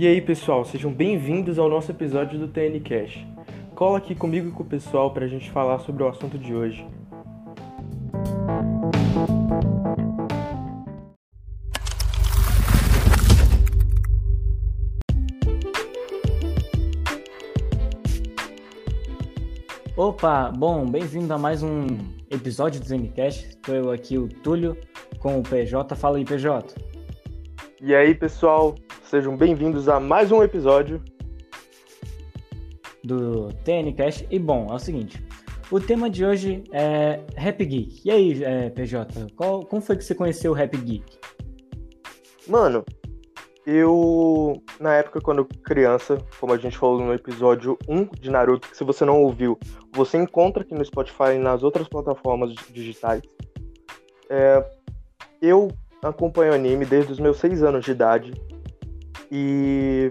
E aí, pessoal, sejam bem-vindos ao nosso episódio do TN Cash. Cola aqui comigo e com o pessoal para a gente falar sobre o assunto de hoje. Opa, bom, bem-vindo a mais um episódio do Zencast. Estou eu aqui, o Túlio, com o PJ. Fala aí, PJ. E aí, pessoal, sejam bem-vindos a mais um episódio do TNCast. E bom, é o seguinte: o tema de hoje é Rap Geek. E aí, é, PJ, qual, como foi que você conheceu o Rap Geek? Mano, eu, na época, quando criança, como a gente falou no episódio 1 de Naruto, que se você não ouviu, você encontra aqui no Spotify e nas outras plataformas digitais. É, eu acompanho anime desde os meus 6 anos de idade. E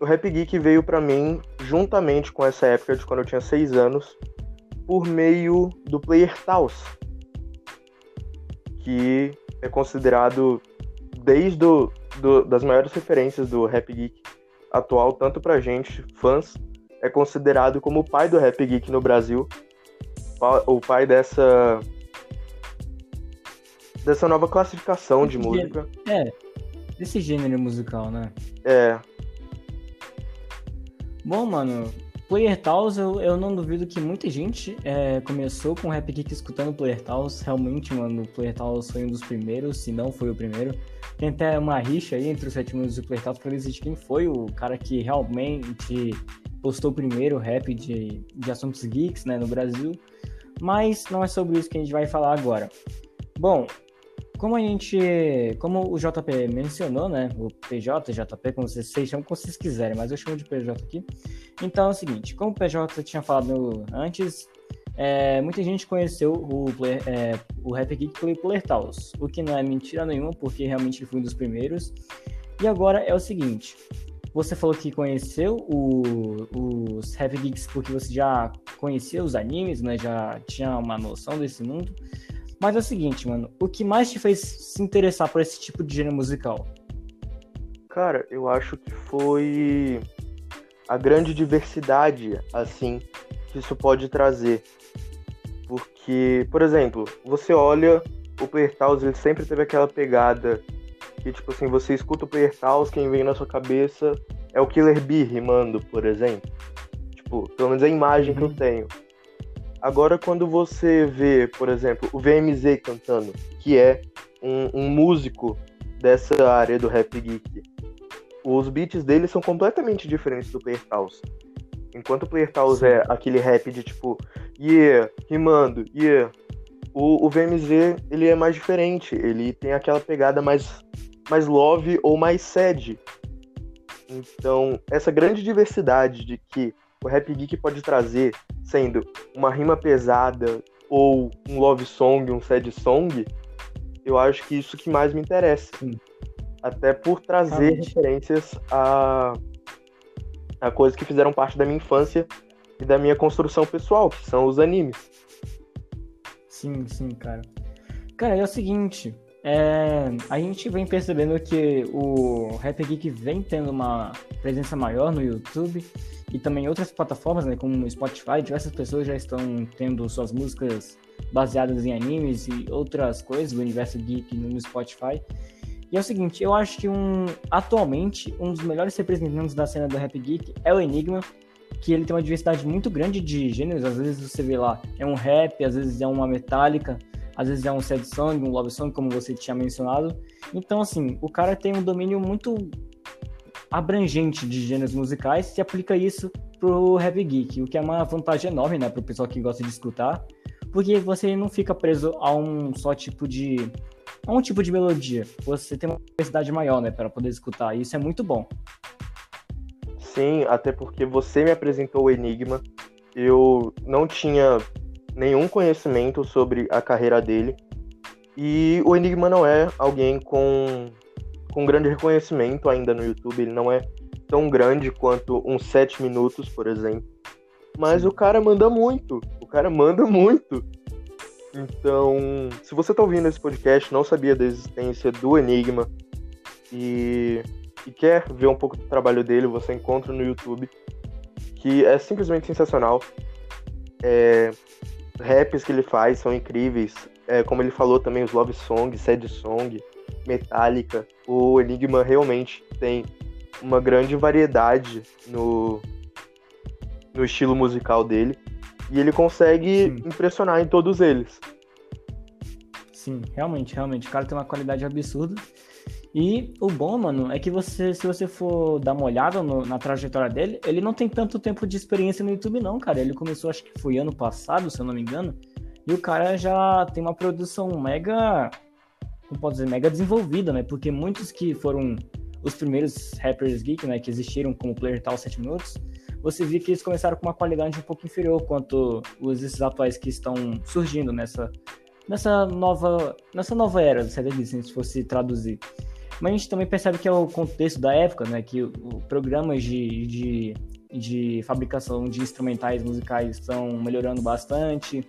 o Rap Geek veio para mim juntamente com essa época de quando eu tinha 6 anos, por meio do Player Taos, que é considerado desde o do, das maiores referências do rap geek atual, tanto pra gente, fãs, é considerado como o pai do rap geek no Brasil, o pai dessa dessa nova classificação de música. É, desse gênero musical, né? É. Bom, mano, Player Taos, eu, eu não duvido que muita gente é, começou com Rap Geek escutando Player Taos. Realmente, mano, Player Taos foi um dos primeiros, se não foi o primeiro. Tem até uma rixa aí entre os sete minutos e o Player Taos pra decidir quem foi o cara que realmente postou primeiro rap de, de assuntos geeks, né, no Brasil. Mas não é sobre isso que a gente vai falar agora. Bom, como a gente, como o JP mencionou, né, o PJ, JP, como vocês, vocês chamam como vocês quiserem, mas eu chamo de PJ aqui. Então é o seguinte, como o PJ tinha falado antes, é, muita gente conheceu o, é, o Rap Geek Player Taos, o que não é mentira nenhuma, porque realmente ele foi um dos primeiros. E agora é o seguinte, você falou que conheceu o, os Rap Geeks porque você já conhecia os animes, né, já tinha uma noção desse mundo. Mas é o seguinte, mano, o que mais te fez se interessar por esse tipo de gênero musical? Cara, eu acho que foi a grande diversidade, assim, que isso pode trazer. Porque, por exemplo, você olha o Player ele sempre teve aquela pegada que, tipo assim, você escuta o Player quem vem na sua cabeça é o Killer Bee rimando, por exemplo. Tipo, pelo menos a imagem uhum. que eu uhum. tenho. Agora, quando você vê, por exemplo, o VMZ cantando, que é um, um músico dessa área do rap geek, os beats dele são completamente diferentes do Player Taos. Enquanto o Player Taos é aquele rap de tipo, yeah, rimando, yeah, o, o VMZ ele é mais diferente, ele tem aquela pegada mais, mais love ou mais sad. Então, essa grande diversidade de que o rap geek pode trazer, sendo uma rima pesada ou um love song, um sad song, eu acho que isso que mais me interessa. Sim. Até por trazer referências a, a coisas que fizeram parte da minha infância e da minha construção pessoal, que são os animes. Sim, sim, cara. Cara, é o seguinte, é, a gente vem percebendo que o Rap Geek vem tendo uma presença maior no YouTube e também outras plataformas, né, como Spotify, diversas pessoas já estão tendo suas músicas baseadas em animes e outras coisas do universo geek no Spotify. E é o seguinte, eu acho que um, atualmente um dos melhores representantes da cena do Rap Geek é o Enigma, que ele tem uma diversidade muito grande de gêneros, às vezes você vê lá, é um rap, às vezes é uma metálica, às vezes é um sad song, um love song, como você tinha mencionado. Então, assim, o cara tem um domínio muito abrangente de gêneros musicais, se aplica isso pro Rap Geek, o que é uma vantagem enorme, né, pro pessoal que gosta de escutar, porque você não fica preso a um só tipo de a um tipo de melodia. Você tem uma diversidade maior, né, para poder escutar. E isso é muito bom. Sim, até porque você me apresentou o Enigma. Eu não tinha nenhum conhecimento sobre a carreira dele. E o Enigma não é alguém com, com grande reconhecimento ainda no YouTube. Ele não é tão grande quanto uns 7 minutos, por exemplo. Mas o cara manda muito. O cara manda muito. Então, se você tá ouvindo esse podcast, não sabia da existência do Enigma e e quer ver um pouco do trabalho dele, você encontra no YouTube, que é simplesmente sensacional. É, raps que ele faz são incríveis. É, como ele falou também, os Love Song, Sad Song, Metallica. O Enigma realmente tem uma grande variedade no, no estilo musical dele. E ele consegue Sim. impressionar em todos eles. Sim, realmente, realmente. O cara tem uma qualidade absurda. E o bom, mano, é que você, se você for dar uma olhada no, na trajetória dele, ele não tem tanto tempo de experiência no YouTube, não, cara. Ele começou, acho que foi ano passado, se eu não me engano. E o cara já tem uma produção mega. Como pode dizer? Mega desenvolvida, né? Porque muitos que foram os primeiros rappers geek, né? Que existiram como Player Tal 7 minutos, você vê que eles começaram com uma qualidade um pouco inferior quanto os esses atuais que estão surgindo nessa, nessa nova nessa nova era do CD se fosse traduzir. Mas a gente também percebe que é o contexto da época, né? Que o, o programas de, de, de fabricação de instrumentais musicais estão melhorando bastante.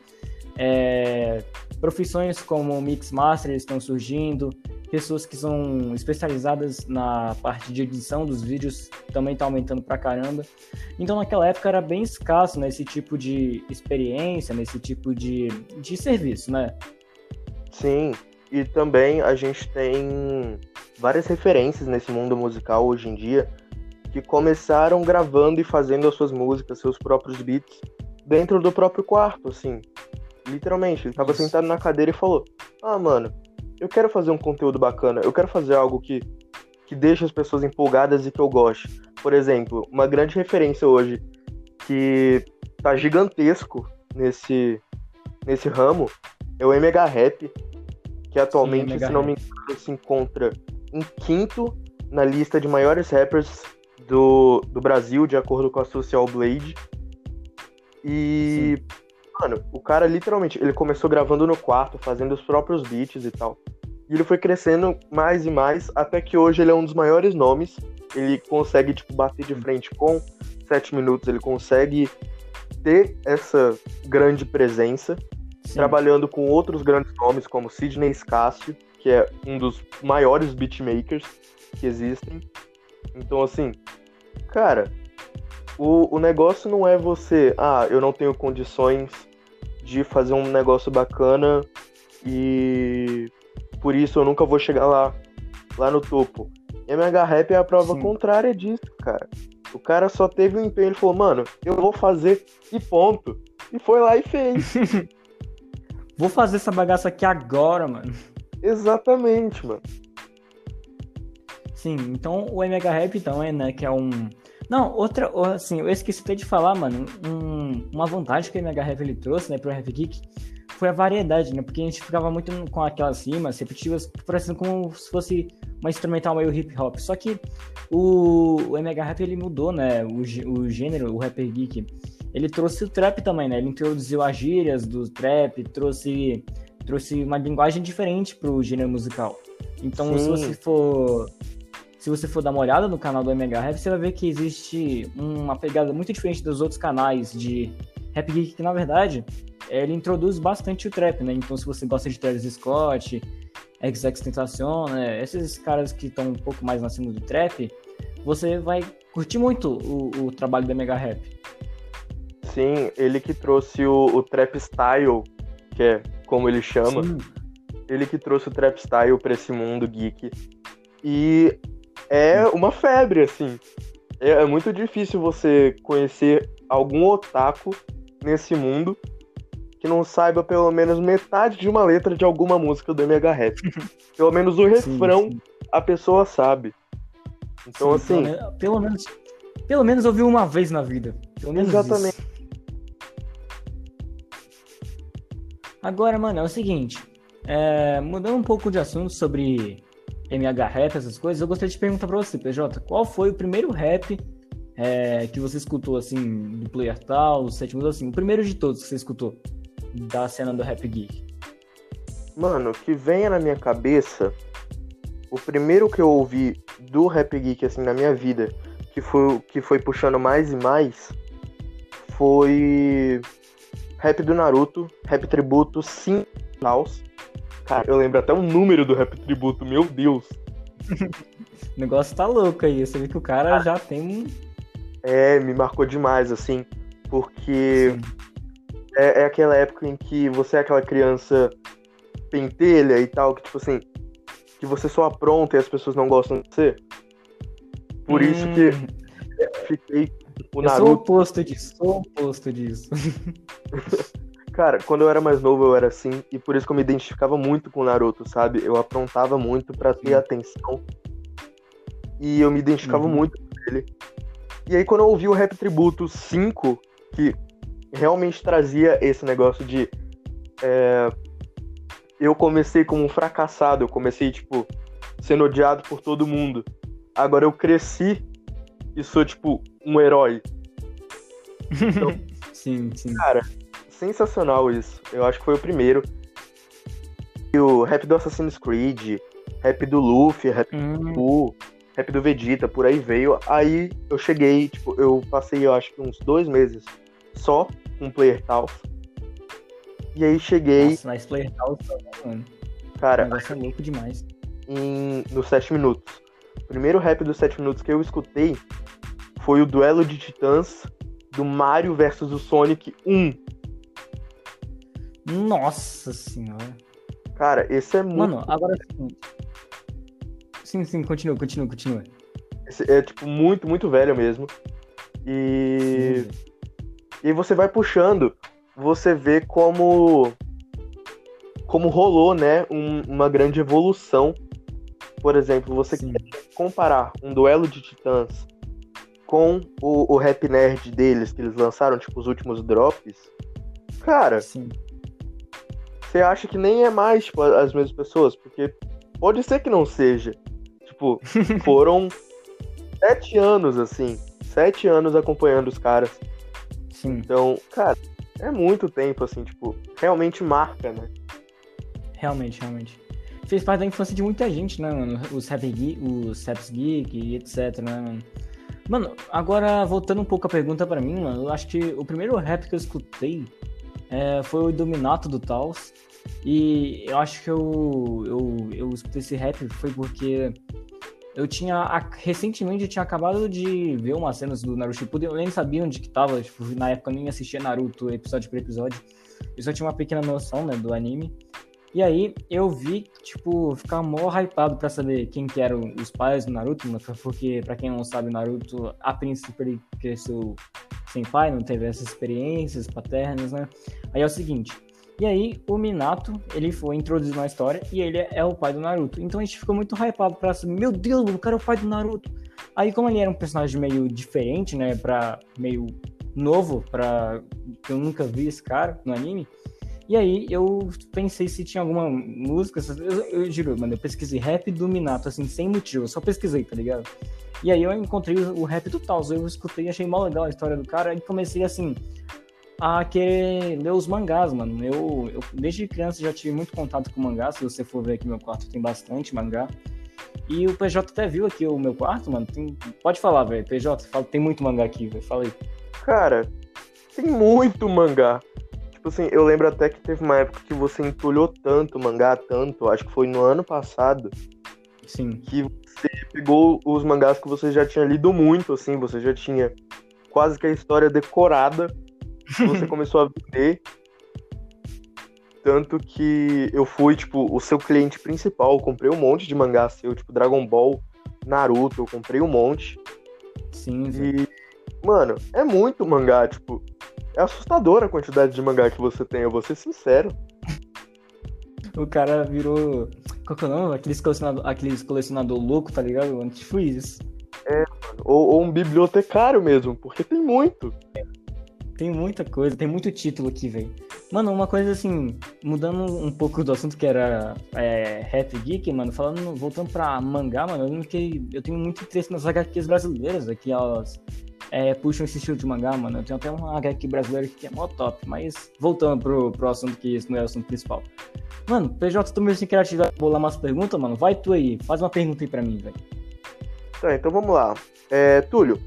É, profissões como mix master estão surgindo, pessoas que são especializadas na parte de edição dos vídeos também está aumentando pra caramba. Então naquela época era bem escasso né, esse tipo de experiência, nesse tipo de, de serviço, né? Sim, e também a gente tem várias referências nesse mundo musical hoje em dia que começaram gravando e fazendo as suas músicas, seus próprios beats dentro do próprio quarto, assim. Literalmente, ele tava Isso. sentado na cadeira e falou: Ah, mano, eu quero fazer um conteúdo bacana, eu quero fazer algo que, que deixe as pessoas empolgadas e que eu goste. Por exemplo, uma grande referência hoje que tá gigantesco nesse, nesse ramo é o MH Rap, que atualmente, Sim, se não me engano, se encontra em quinto na lista de maiores rappers do, do Brasil, de acordo com a Social Blade. E Sim. Mano, o cara literalmente, ele começou gravando no quarto, fazendo os próprios beats e tal. E ele foi crescendo mais e mais, até que hoje ele é um dos maiores nomes. Ele consegue, tipo, bater de frente com 7 minutos, ele consegue ter essa grande presença, Sim. trabalhando com outros grandes nomes, como Sidney Scácio, que é um dos maiores beatmakers que existem. Então, assim, cara, o, o negócio não é você, ah, eu não tenho condições de fazer um negócio bacana e por isso eu nunca vou chegar lá, lá no topo. MH Rap é a prova Sim. contrária disso, cara. O cara só teve um empenho, ele falou, mano, eu vou fazer e ponto. E foi lá e fez. vou fazer essa bagaça aqui agora, mano. Exatamente, mano. Sim, então o MH Rap então é, né, que é um não, outra, assim, eu esqueci até de falar, mano, um, uma vantagem que o MHRF ele trouxe, né, pro Rap Geek, foi a variedade, né, porque a gente ficava muito com aquelas rimas repetitivas, parecendo como se fosse uma instrumental meio hip hop, só que o, o MHRF ele mudou, né, o, o gênero, o Rapper Geek, ele trouxe o trap também, né, ele introduziu as gírias do trap, trouxe, trouxe uma linguagem diferente pro gênero musical. Então, Sim. se você for se você for dar uma olhada no canal do MHRap, você vai ver que existe uma pegada muito diferente dos outros canais de Rap Geek, que na verdade ele introduz bastante o trap, né? Então, se você gosta de Travis Scott, XX Tentacion, né? Esses caras que estão um pouco mais na cima do trap, você vai curtir muito o, o trabalho do Mega Rap. Sim, ele que trouxe o, o trap style, que é como ele chama. Sim. Ele que trouxe o trap style para esse mundo geek. E é uma febre, assim. É, é muito difícil você conhecer algum otaku nesse mundo que não saiba pelo menos metade de uma letra de alguma música do MH Rap. pelo menos o refrão sim, sim. a pessoa sabe. Então, sim, assim. Pelo menos, pelo menos ouviu uma vez na vida. Exatamente. Isso. Agora, mano, é o seguinte. É, mudando um pouco de assunto sobre MH Rap, essas coisas, eu gostaria de perguntar pra você, PJ, qual foi o primeiro rap é, que você escutou, assim, do Player Tal, os sétimos, assim, o primeiro de todos que você escutou da cena do Rap Geek? Mano, que venha na minha cabeça, o primeiro que eu ouvi do Rap Geek, assim, na minha vida, que foi, que foi puxando mais e mais, foi Rap do Naruto, Rap Tributo, Sim, Laos, Cara, eu lembro até o número do rap tributo, meu Deus. o negócio tá louco aí. Você vê que o cara ah. já tem um. É, me marcou demais, assim, porque é, é, aquela época em que você é aquela criança pentelha e tal, que tipo assim, que você só apronta e as pessoas não gostam de você. Por hum. isso que hum. fiquei o Naruto. Eu sou o oposto disso, sou o oposto disso. Cara, quando eu era mais novo eu era assim, e por isso que eu me identificava muito com o Naruto, sabe? Eu aprontava muito para ter atenção. E eu me identificava uhum. muito com ele. E aí quando eu ouvi o Rap Tributo 5, que realmente trazia esse negócio de. É, eu comecei como um fracassado, eu comecei, tipo, sendo odiado por todo mundo. Agora eu cresci e sou, tipo, um herói. Então, sim, sim. Cara, sensacional isso. Eu acho que foi o primeiro. E o rap do Assassin's Creed, rap do Luffy, rap hum. do Pooh, rap do Vegeta, por aí veio. Aí eu cheguei, tipo, eu passei, eu acho que uns dois meses só com Player Taos. E aí cheguei. Nossa, mas Player Taos, mano. Cara. O negócio é louco demais. Em, nos 7 minutos. O primeiro rap dos 7 minutos que eu escutei foi o duelo de titãs do Mario versus o Sonic 1. Nossa senhora. Cara, esse é muito. Mano, agora sim. Sim, sim, continua, continua, continua. Esse é, tipo, muito, muito velho mesmo. E. Sim. E você vai puxando, você vê como. Como rolou, né? Um, uma grande evolução. Por exemplo, você sim. quer comparar um duelo de titãs com o, o rap nerd deles, que eles lançaram, tipo, os últimos drops. Cara, Sim você acha que nem é mais, tipo, as mesmas pessoas, porque pode ser que não seja. Tipo, foram sete anos, assim, sete anos acompanhando os caras. Sim. Então, cara, é muito tempo, assim, tipo, realmente marca, né? Realmente, realmente. Fez parte da infância de muita gente, né, mano? Os Rap Geek, os Raps Geek e etc, né, mano? Mano, agora voltando um pouco a pergunta para mim, mano, eu acho que o primeiro rap que eu escutei é, foi o Dominato do Taos. E eu acho que eu, eu, eu escutei esse rap foi porque eu tinha. Recentemente eu tinha acabado de ver umas cenas do Naruto Shippuden, eu nem sabia onde que tava, tipo, na época eu nem assistia Naruto episódio por episódio. Eu só tinha uma pequena noção, né, do anime. E aí eu vi, tipo, ficar mó hypado pra saber quem que eram os pais do Naruto, porque, pra quem não sabe, Naruto, a princípio, ele cresceu sem pai, não teve essas experiências paternas, né? Aí é o seguinte, e aí o Minato, ele foi introduzido na história e ele é o pai do Naruto. Então a gente ficou muito hypado pra saber, meu Deus, o cara é o pai do Naruto. Aí como ele era um personagem meio diferente, né, pra meio novo, pra... eu nunca vi esse cara no anime, e aí eu pensei se tinha alguma música, eu, eu juro, mano, eu pesquisei rap do Minato, assim, sem motivo, eu só pesquisei, tá ligado? E aí eu encontrei o, rap do Taos, eu escutei, achei mal legal a história do cara, e comecei, assim, a querer ler os mangás, mano. Eu, eu desde criança já tive muito contato com mangás, se você for ver aqui meu quarto tem bastante mangá. E o PJ até viu aqui o meu quarto, mano. Tem... Pode falar, velho. PJ, fala, tem muito mangá aqui, velho. Fala aí. Cara, tem muito mangá. Tipo assim, eu lembro até que teve uma época que você entulhou tanto mangá, tanto, acho que foi no ano passado. Sim. Que você pegou os mangás que você já tinha lido muito, assim, você já tinha quase que a história decorada. Você começou a vender. Tanto que eu fui, tipo, o seu cliente principal. Eu comprei um monte de mangá seu, tipo, Dragon Ball, Naruto, eu comprei um monte. Sim, e, mano, é muito mangá, tipo, é assustadora a quantidade de mangá que você tem, eu vou ser sincero. o cara virou. Qual que é o nome? Aqueles colecionador, aqueles colecionador louco, tá ligado? Tipo isso. É. Ou, ou, um bibliotecário mesmo, porque tem muito. Tem muita coisa, tem muito título aqui, velho. Mano, uma coisa assim, mudando um pouco do assunto que era é, Rap Geek, mano, falando, voltando pra mangá, mano, eu lembro que eu tenho muito interesse nas HQs brasileiras, aqui, elas é, puxam esse estilo de mangá, mano. Eu tenho até uma HQ brasileira que é mó top, mas voltando pro, pro assunto que isso não é o assunto principal. Mano, PJ, tu meio sem criatividade bolar umas perguntas, mano? Vai tu aí, faz uma pergunta aí pra mim, velho. Tá, então vamos lá. É, Túlio,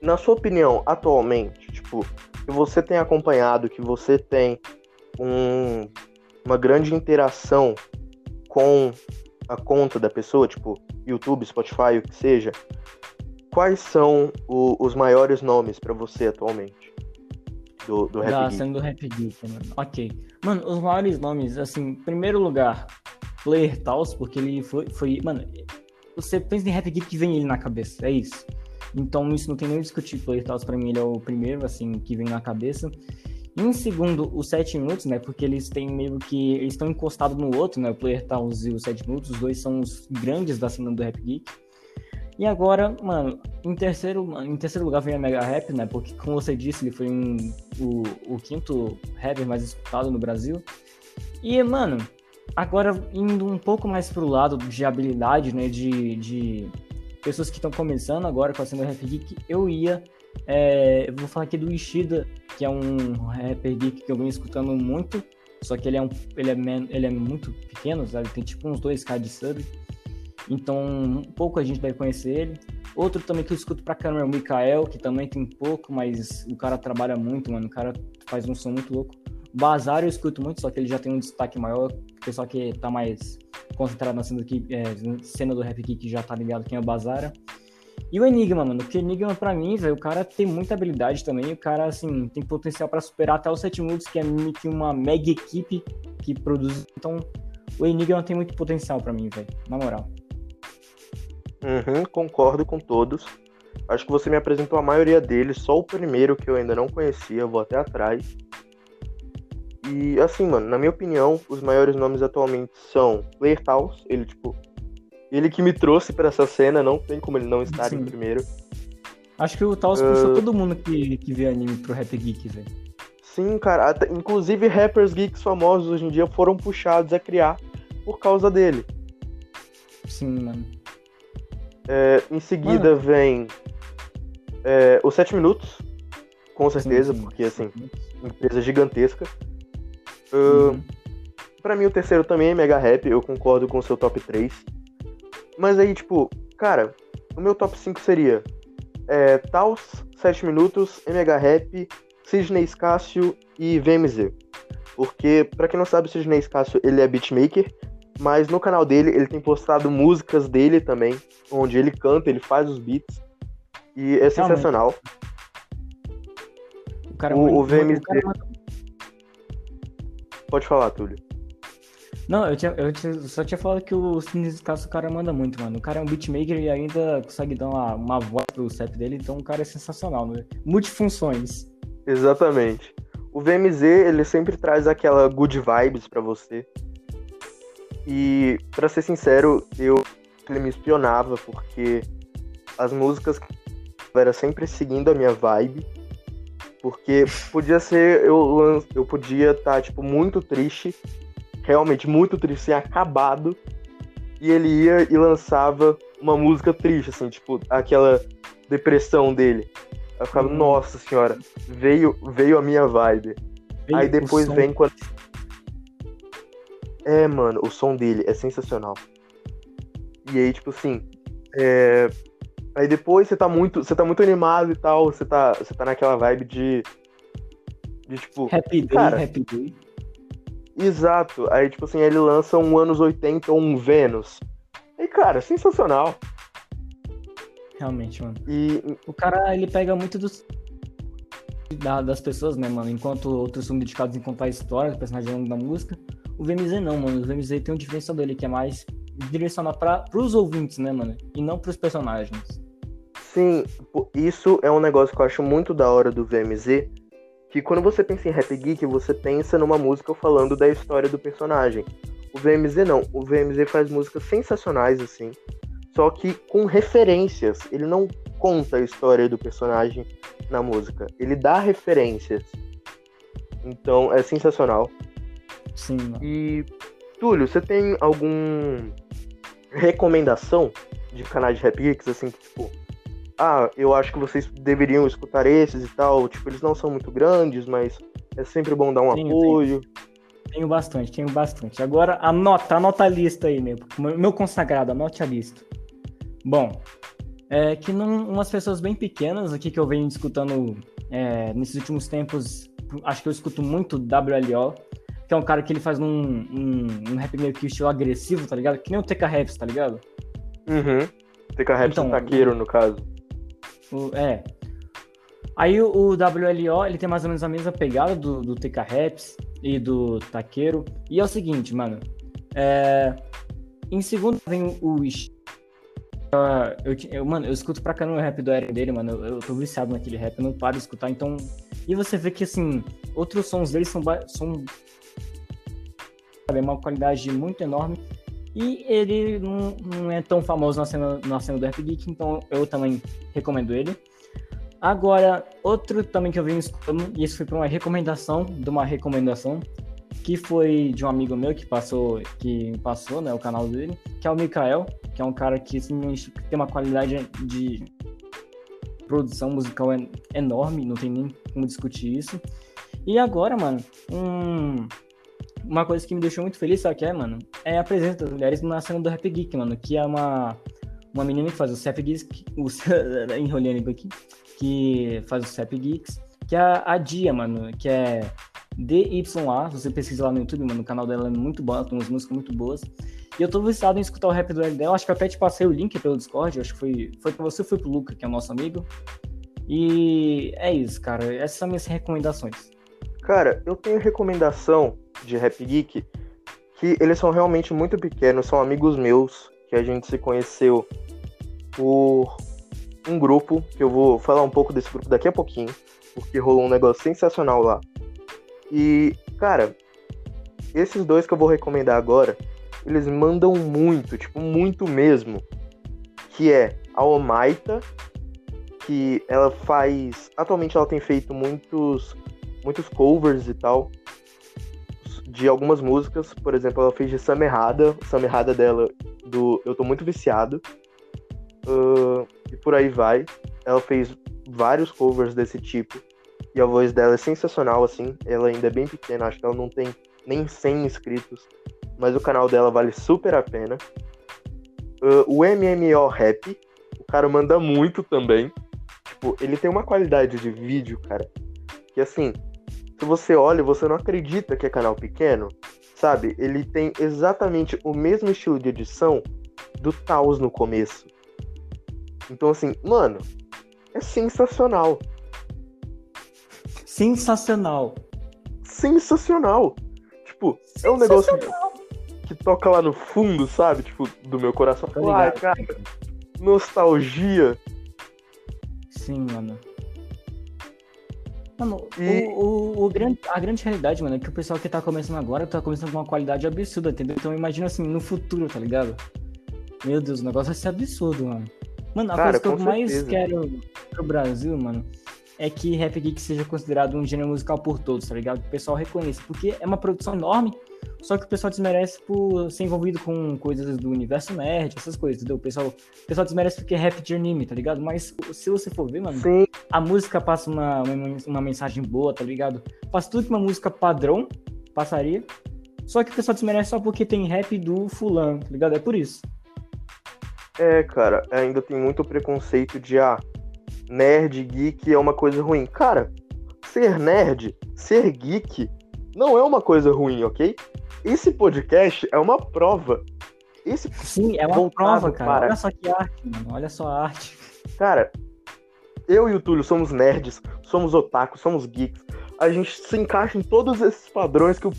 na sua opinião, atualmente, tipo, que você tem acompanhado, que você tem um, uma grande interação com a conta da pessoa, tipo YouTube, Spotify, o que seja, quais são o, os maiores nomes para você atualmente do, do Rap da Geek? cena do Rap Geek, mano. Ok. Mano, os maiores nomes, assim, em primeiro lugar, Player Taos, porque ele foi, foi. Mano, você pensa em Rap Geek que vem ele na cabeça, é isso. Então isso não tem nem discutir. Player Taos pra mim ele é o primeiro, assim, que vem na cabeça. Em segundo, os 7 minutos, né? Porque eles têm meio que. Eles estão encostados no outro, né? O Player Taos e os 7 minutos, os dois são os grandes da cena do Rap Geek. E agora, mano, em terceiro, em terceiro lugar vem a Mega Rap, né? Porque, como você disse, ele foi um, o, o quinto rapper mais escutado no Brasil. E, mano, agora indo um pouco mais pro lado de habilidade, né? De, de pessoas que estão começando agora com a cena Rap Geek, eu ia. É, eu vou falar aqui do Ishida, que é um rapper geek que eu venho escutando muito. Só que ele é, um, ele é, ele é muito pequeno, sabe? Tem tipo uns 2k de sub. Então, pouco a gente vai conhecer ele. Outro também que eu escuto pra caramba é o Mikael, que também tem pouco, mas o cara trabalha muito, mano. O cara faz um som muito louco. Bazar eu escuto muito, só que ele já tem um destaque maior. O pessoal que tá mais concentrado na cena do, é, cena do rap aqui, que já tá ligado quem é o Bazara. E o Enigma, mano, porque Enigma pra mim, velho, o cara tem muita habilidade também. O cara, assim, tem potencial para superar até os 7 minutos, que é meio que uma mega equipe que produz. Então, o Enigma tem muito potencial para mim, velho, na moral. Uhum, concordo com todos. Acho que você me apresentou a maioria deles, só o primeiro que eu ainda não conhecia, vou até atrás. E assim, mano, na minha opinião, os maiores nomes atualmente são Player Taos, ele tipo, ele que me trouxe para essa cena, não tem como ele não estar Sim. em primeiro. Acho que o Taos uh... puxou todo mundo que, que vê anime pro Rap Geek, velho. Sim, cara, até, inclusive rappers geeks famosos hoje em dia foram puxados a criar por causa dele. Sim, mano. É, em seguida vem é, os 7 minutos, com certeza, sim, porque assim, empresa gigantesca. Uh, uhum. Pra mim, o terceiro também é Mega Rap, eu concordo com o seu top 3. Mas aí, tipo, cara, o meu top 5 seria é, Taos, 7 minutos, MH Rap, Sidney Scácio e VMZ. Porque, pra quem não sabe, o Sidney Scácio, ele é beatmaker, mas no canal dele ele tem postado músicas dele também, onde ele canta, ele faz os beats. E é sensacional. O, cara o, o VMZ. Cara... Pode falar, Túlio. Não, eu, tinha, eu tinha, só tinha falado que o Sinistro o cara manda muito, mano. O cara é um beatmaker e ainda consegue dar uma, uma voz pro set dele, então o cara é sensacional, né? Multifunções. Exatamente. O VMZ, ele sempre traz aquela good vibes para você. E, para ser sincero, eu ele me espionava porque as músicas era sempre seguindo a minha vibe. Porque podia ser, eu, eu podia estar, tá, tipo, muito triste, realmente muito triste, sem acabado, e ele ia e lançava uma música triste, assim, tipo, aquela depressão dele. Eu ficava, hum. nossa senhora, veio, veio a minha vibe. Veio Aí depois vem quando é, mano, o som dele é sensacional. E aí, tipo assim, é... aí depois você tá muito, você tá muito animado e tal, você tá, você tá naquela vibe de de tipo, Happy Day, cara, Happy Day. Exato. Aí tipo assim, ele lança um anos 80 um Vênus. E cara, sensacional. Realmente, mano. E o cara, ele pega muito dos das pessoas, né, mano? Enquanto outros são dedicados em contar a história do personagem da música, o VMZ não, mano. O VMZ tem um diferencial dele que é mais direcionado para os ouvintes, né, mano? E não para os personagens. Sim, isso é um negócio que eu acho muito da hora do VMZ. Que quando você pensa em Rap Geek, você pensa numa música falando da história do personagem. O VMZ não. O VMZ faz músicas sensacionais, assim. Só que com referências. Ele não conta a história do personagem na música. Ele dá referências. Então é sensacional. Sim. Mano. E, Túlio, você tem algum recomendação de canais de rap geeks, assim, que, tipo, ah, eu acho que vocês deveriam escutar esses e tal, tipo, eles não são muito grandes, mas é sempre bom dar um tenho, apoio. Tenho. tenho. bastante, tenho bastante. Agora, anota, anota a lista aí, meu, meu consagrado, anote a lista. Bom, é que num, umas pessoas bem pequenas aqui que eu venho escutando é, nesses últimos tempos, acho que eu escuto muito WLO, que é um cara que ele faz um, um, um rap meio que estilo agressivo, tá ligado? Que nem o TK Raps, tá ligado? Uhum. TK Raps então, taqueiro, no caso. O, é. Aí o, o, WLO, ele tem mais ou menos a mesma pegada do, do TK Raps e do taqueiro. E é o seguinte, mano. É... Em segundo vem o... Uh, eu, eu, mano, eu escuto pra caramba o rap do Eren dele, mano. Eu, eu tô viciado naquele rap, eu não paro de escutar. Então, e você vê que, assim, outros sons dele são, são sabe, uma qualidade muito enorme. E ele não, não, é tão famoso na cena, na cena do Rap Geek, então eu também recomendo ele. Agora, outro também que eu vi escutando, e isso foi por uma recomendação de uma recomendação, que foi de um amigo meu que passou, que passou, né, o canal dele, que é o Mikael, que é um cara que assim, tem uma qualidade de produção musical enorme, não tem nem como discutir isso. E agora, mano, um, uma coisa que me deixou muito feliz, sabe que é, mano? É a presença das mulheres na cena do Rap Geek, mano, que é uma, uma menina que faz o Rap Geeks, o, enrolando aqui, que faz o Rap Geeks, que é a Dia, mano, que é DYA, você pesquisa lá no YouTube, mano, o canal dela é muito bom, tem umas músicas muito boas. E eu tô viciado em escutar o rap do dela, acho que até te passei o link pelo Discord, acho que foi, foi pra você, foi pro Luca, que é o nosso amigo. E é isso, cara, essas são minhas recomendações. Cara, eu tenho recomendação de Rap Geek que eles são realmente muito pequenos, são amigos meus, que a gente se conheceu por um grupo, que eu vou falar um pouco desse grupo daqui a pouquinho, porque rolou um negócio sensacional lá. E, cara, esses dois que eu vou recomendar agora, eles mandam muito, tipo, muito mesmo. Que é a Omaita, que ela faz. Atualmente ela tem feito muitos, muitos covers e tal. De algumas músicas. Por exemplo, ela fez de Sam Errada. Sam Errada dela, do Eu Tô Muito Viciado. Uh, e por aí vai. Ela fez vários covers desse tipo. E a voz dela é sensacional, assim. Ela ainda é bem pequena, acho que ela não tem nem 100 inscritos. Mas o canal dela vale super a pena. Uh, o MMO Rap, o cara manda muito também. Tipo, ele tem uma qualidade de vídeo, cara, que assim, se você olha, você não acredita que é canal pequeno, sabe? Ele tem exatamente o mesmo estilo de edição do Taos no começo. Então, assim, mano, é sensacional sensacional. Sensacional. Tipo, sensacional. é um negócio que, que, toca lá no fundo, sabe? Tipo, do meu coração. Ah, cara, nostalgia. Sim, mano. Mano, e... o, o, o, grande, a grande realidade, mano, é que o pessoal que tá começando agora tá começando com uma qualidade absurda, entendeu? Então imagina assim, no futuro, tá ligado? Meu Deus, o negócio vai ser absurdo, mano. Mano, a Cara, coisa que eu certeza. mais quero pro Brasil, mano, é que Rap Geek seja considerado um gênero musical por todos, tá ligado? Que o pessoal reconheça, porque é uma produção enorme, só que o pessoal desmerece por ser envolvido com coisas do universo nerd, essas coisas, entendeu? O pessoal, o pessoal desmerece porque é rap de anime, tá ligado? Mas se você for ver, mano, Sim. A música passa uma, uma, uma mensagem boa, tá ligado? Passa tudo que uma música padrão passaria, só que o pessoal desmerece só porque tem rap do fulano, tá ligado? É por isso. É, cara, ainda tem muito preconceito de, ah, nerd, geek é uma coisa ruim. Cara, ser nerd, ser geek, não é uma coisa ruim, ok? Esse podcast é uma prova. Esse Sim, é uma prova, cara. Para... Olha só que arte, mano. Olha só a arte. Cara, eu e o Túlio somos nerds, somos otakus, somos geeks. A gente se encaixa em todos esses padrões que o,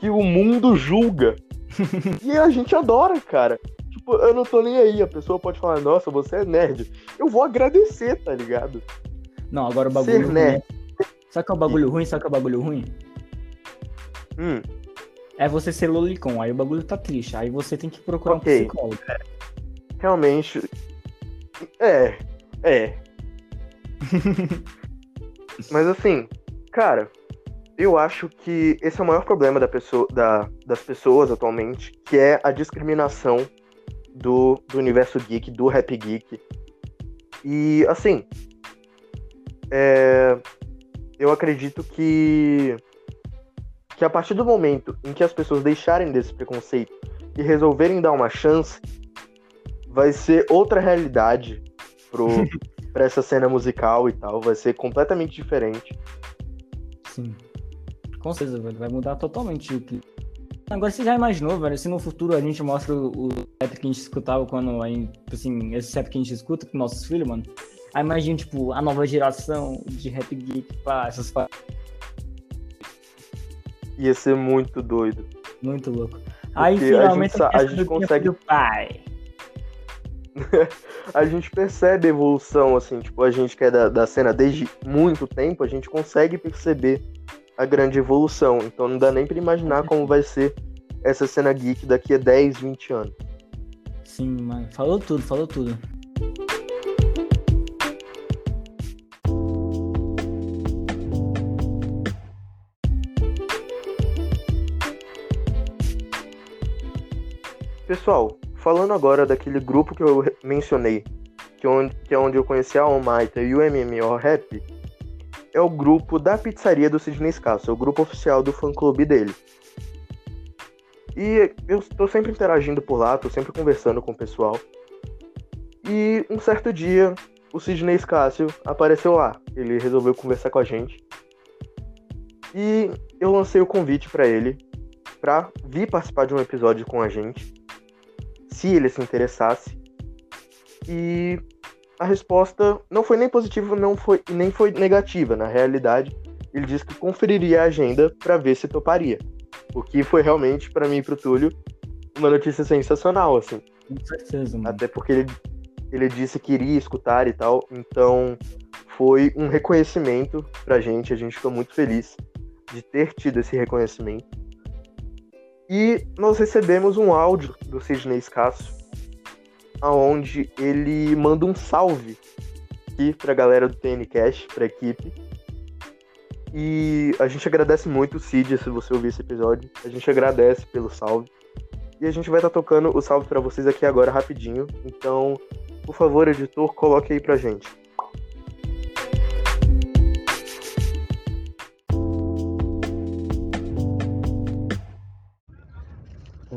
que o mundo julga. e a gente adora, cara. Tipo, eu não tô nem aí. A pessoa pode falar, nossa, você é nerd. Eu vou agradecer, tá ligado? Não, agora o bagulho. Ser ruim nerd. É... Sabe que é o bagulho ruim? Sabe que é o bagulho ruim? Hum. É você ser lolicon, aí o bagulho tá triste. Aí você tem que procurar okay. um psicólogo. Realmente. É. É. Mas assim, cara, eu acho que esse é o maior problema da pessoa, da, das pessoas atualmente, que é a discriminação do, do universo geek, do rap geek. E, assim, é, eu acredito que, que a partir do momento em que as pessoas deixarem desse preconceito e resolverem dar uma chance, vai ser outra realidade pro, pra essa cena musical e tal, vai ser completamente diferente. Sim. Com certeza, velho. Vai mudar totalmente o clipe. Agora você já imaginou, velho, se no futuro a gente mostra o, rap que a gente escutava quando tipo assim, esse rap que a gente escuta com nossos filhos, mano. Aí imagina, tipo, a nova geração de rap geek, pá, essas Ia ser muito doido. Muito louco. Aí Porque finalmente a gente, a gente consegue. Pai. a gente percebe a evolução, assim, tipo, a gente que é da, da cena desde muito tempo, a gente consegue perceber a grande evolução. Então não dá nem para imaginar como vai ser essa cena geek daqui a 10, 20 anos. Sim, mano. Falou tudo, falou tudo. Pessoal, falando agora daquele grupo que eu mencionei, que, é onde, que é onde eu conheci a Almaita e o MMO Rap, é o grupo da pizzaria do Sidney Scasso, é o grupo oficial do fã-clube dele. E eu estou sempre interagindo por lá, estou sempre conversando com o pessoal. E um certo dia, o Sidney Scássio apareceu lá. Ele resolveu conversar com a gente. E eu lancei o convite para ele para vir participar de um episódio com a gente, se ele se interessasse. E a resposta não foi nem positiva, não foi nem foi negativa. Na realidade, ele disse que conferiria a agenda para ver se toparia. O que foi realmente para mim e pro Túlio uma notícia sensacional, assim. Com certeza, mano. Até porque ele, ele disse que iria escutar e tal, então foi um reconhecimento pra gente, a gente ficou muito feliz de ter tido esse reconhecimento. E nós recebemos um áudio do Sidney Escasso aonde ele manda um salve aqui pra galera do TNCast, pra equipe. E a gente agradece muito, Cid, se você ouvir esse episódio. A gente agradece pelo salve. E a gente vai estar tá tocando o salve para vocês aqui agora rapidinho. Então, por favor, editor, coloque aí pra gente.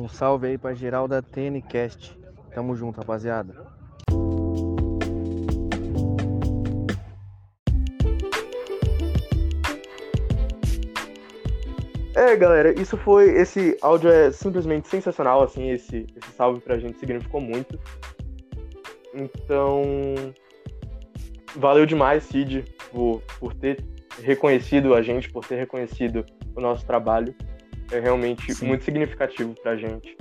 Um salve aí pra geral da TNCast. Tamo junto, rapaziada. É, galera, isso foi. Esse áudio é simplesmente sensacional, assim, esse, esse salve pra gente significou muito. Então. Valeu demais, Cid, por, por ter reconhecido a gente, por ter reconhecido o nosso trabalho. É realmente Sim. muito significativo pra gente.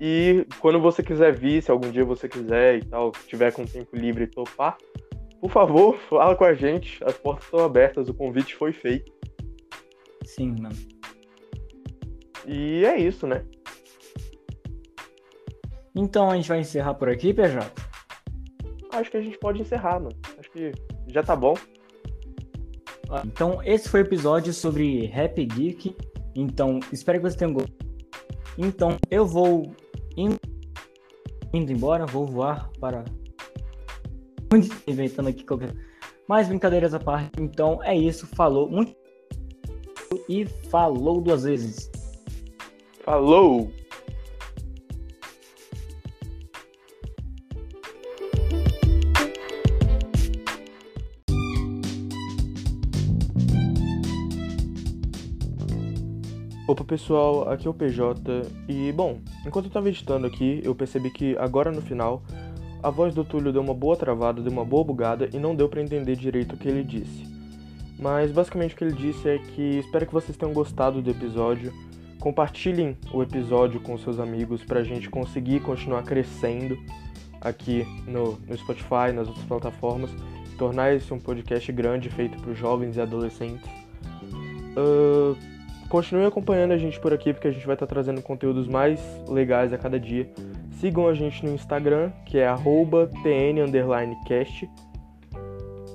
E quando você quiser vir, se algum dia você quiser e tal, tiver com tempo livre e topar, por favor, fala com a gente. As portas estão abertas, o convite foi feito. Sim, mano. E é isso, né? Então a gente vai encerrar por aqui, PJ? Acho que a gente pode encerrar, mano. Acho que já tá bom. Então, esse foi o episódio sobre Rap Geek. Então, espero que vocês tenham gostado. Então, eu vou indo, indo embora, vou voar para. Inventando aqui qualquer. Mais brincadeiras à parte. Então é isso. Falou muito. E falou duas vezes. Falou! Opa pessoal, aqui é o PJ e bom, enquanto eu estava editando aqui, eu percebi que agora no final a voz do Túlio deu uma boa travada, deu uma boa bugada e não deu para entender direito o que ele disse. Mas basicamente o que ele disse é que espero que vocês tenham gostado do episódio. Compartilhem o episódio com seus amigos para a gente conseguir continuar crescendo aqui no, no Spotify, nas outras plataformas, tornar esse um podcast grande feito para jovens e adolescentes. Uh, Continue acompanhando a gente por aqui, porque a gente vai estar trazendo conteúdos mais legais a cada dia. Sigam a gente no Instagram, que é tn_cast.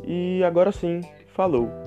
E agora sim, falou!